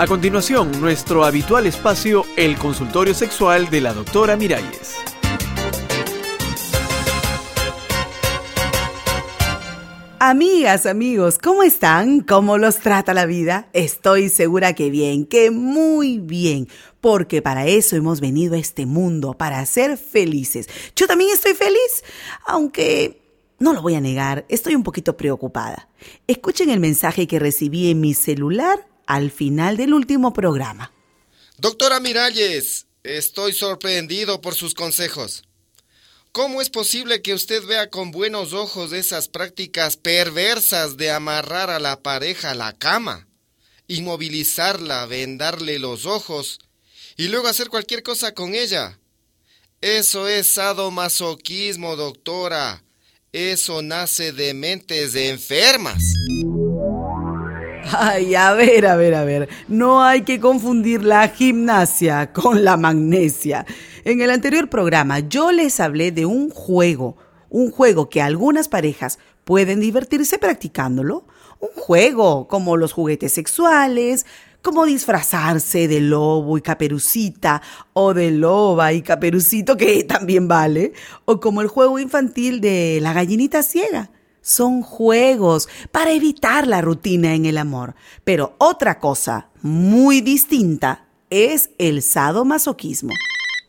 A continuación, nuestro habitual espacio, el consultorio sexual de la doctora Miralles. Amigas, amigos, ¿cómo están? ¿Cómo los trata la vida? Estoy segura que bien, que muy bien, porque para eso hemos venido a este mundo, para ser felices. Yo también estoy feliz, aunque no lo voy a negar, estoy un poquito preocupada. Escuchen el mensaje que recibí en mi celular al final del último programa. Doctora Miralles, estoy sorprendido por sus consejos. ¿Cómo es posible que usted vea con buenos ojos esas prácticas perversas de amarrar a la pareja a la cama, inmovilizarla, vendarle los ojos y luego hacer cualquier cosa con ella? Eso es sadomasoquismo, doctora. Eso nace de mentes enfermas. Ay, a ver, a ver, a ver. No hay que confundir la gimnasia con la magnesia. En el anterior programa yo les hablé de un juego, un juego que algunas parejas pueden divertirse practicándolo. Un juego como los juguetes sexuales, como disfrazarse de lobo y caperucita o de loba y caperucito, que también vale, o como el juego infantil de la gallinita ciega son juegos para evitar la rutina en el amor. Pero otra cosa muy distinta es el sadomasoquismo.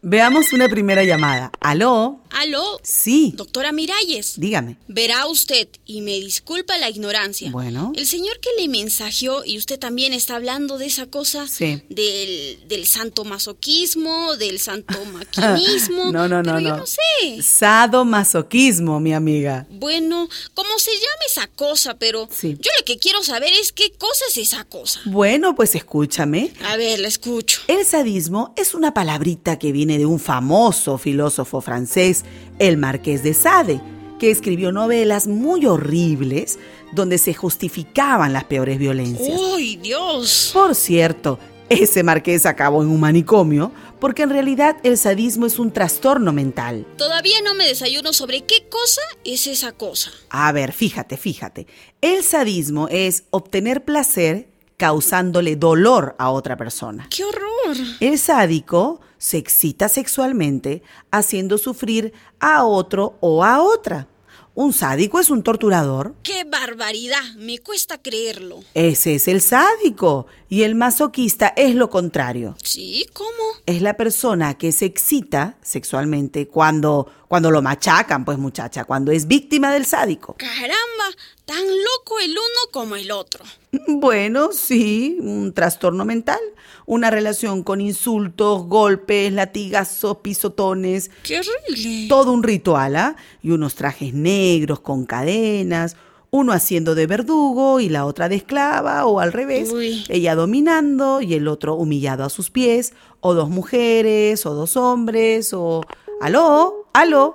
Veamos una primera llamada. ¿Aló? ¿Aló? Sí. Doctora Miralles. Dígame. Verá usted, y me disculpa la ignorancia. Bueno. El señor que le mensajeó, y usted también está hablando de esa cosa, Sí. del, del santo masoquismo, del santo maquinismo. no, no, no, pero no. Yo no sé. Sadomasoquismo, mi amiga. Bueno, como se llame esa cosa, pero Sí. yo lo que quiero saber es qué cosa es esa cosa. Bueno, pues escúchame. A ver, la escucho. El sadismo es una palabrita que viene de un famoso filósofo francés, el Marqués de Sade, que escribió novelas muy horribles donde se justificaban las peores violencias. ¡Uy, Dios! Por cierto, ese marqués acabó en un manicomio porque en realidad el sadismo es un trastorno mental. Todavía no me desayuno sobre qué cosa es esa cosa. A ver, fíjate, fíjate. El sadismo es obtener placer causándole dolor a otra persona. ¡Qué horror! El sádico se excita sexualmente haciendo sufrir a otro o a otra. Un sádico es un torturador. ¡Qué barbaridad! Me cuesta creerlo. Ese es el sádico. Y el masoquista es lo contrario. ¿Sí? ¿Cómo? Es la persona que se excita sexualmente cuando, cuando lo machacan, pues muchacha, cuando es víctima del sádico. ¡Caramba! Tan loco el uno como el otro. Bueno, sí, un trastorno mental, una relación con insultos, golpes, latigazos, pisotones, ¡Qué horrible! todo un ritual, ¿ah? Y unos trajes negros con cadenas, uno haciendo de verdugo y la otra de esclava, o al revés, Uy. ella dominando y el otro humillado a sus pies, o dos mujeres, o dos hombres, o... ¿Aló? ¿Aló?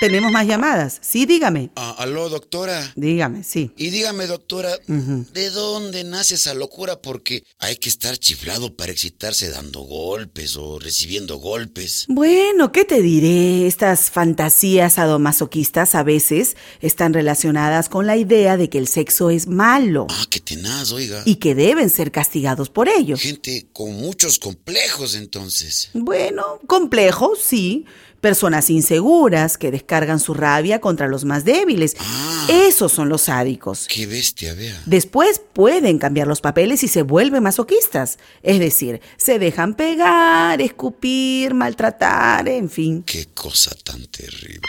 Tenemos más llamadas. Sí, dígame. Ah, aló, doctora. Dígame, sí. Y dígame, doctora. ¿de dónde nace esa locura? Porque hay que estar chiflado para excitarse dando golpes o recibiendo golpes. Bueno, ¿qué te diré? Estas fantasías sadomasoquistas a veces están relacionadas con la idea de que el sexo es malo Ah, qué tenaz, oiga. y que deben ser castigados por ello. Gente con muchos complejos, entonces. Bueno, complejo, sí. Personas inseguras que descargan su rabia contra los más débiles. Ah. Esos son los sádicos. Qué bestia, vea. Después pueden cambiar los papeles y se vuelven masoquistas. Es decir, se dejan pegar, escupir, maltratar, en fin. Qué cosa tan terrible.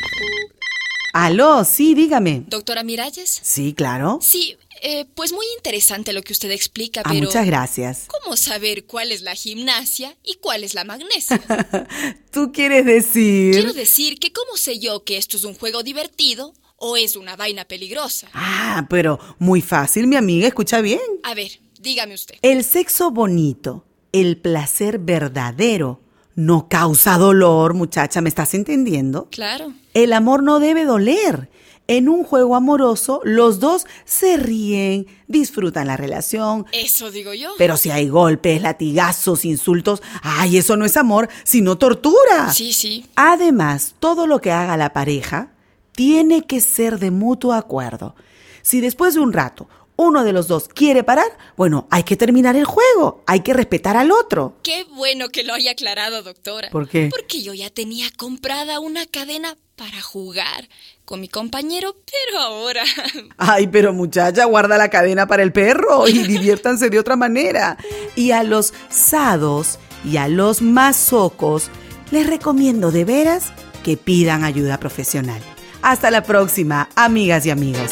Aló, sí, dígame. Doctora Miralles. Sí, claro. Sí, eh, pues muy interesante lo que usted explica, Ah, pero muchas gracias. ¿cómo saber cuál es la gimnasia y cuál es la magnesia? ¿Tú quieres decir? Quiero decir que ¿cómo sé yo que esto es un juego divertido o es una vaina peligrosa? Ah, pero muy fácil, mi amiga, escucha bien. A ver, dígame usted. El sexo bonito, el placer verdadero, no causa dolor, muchacha, ¿me estás entendiendo? Claro. El amor no debe doler. En un juego amoroso, los dos se ríen, disfrutan la relación. Eso digo yo. Pero si hay golpes, latigazos, insultos, ay, eso no es amor, sino tortura. Sí, sí. Además, todo lo que haga la pareja tiene que ser de mutuo acuerdo. Si después de un rato uno de los dos quiere parar, bueno, hay que terminar el juego, hay que respetar al otro. Qué bueno que lo haya aclarado, doctora. ¿Por qué? Porque yo ya tenía comprada una cadena para jugar con mi compañero, pero ahora... Ay, pero muchacha, guarda la cadena para el perro y diviértanse de otra manera. Y a los sados y a los masocos les recomiendo de veras que pidan ayuda profesional. Hasta la próxima, amigas y amigos.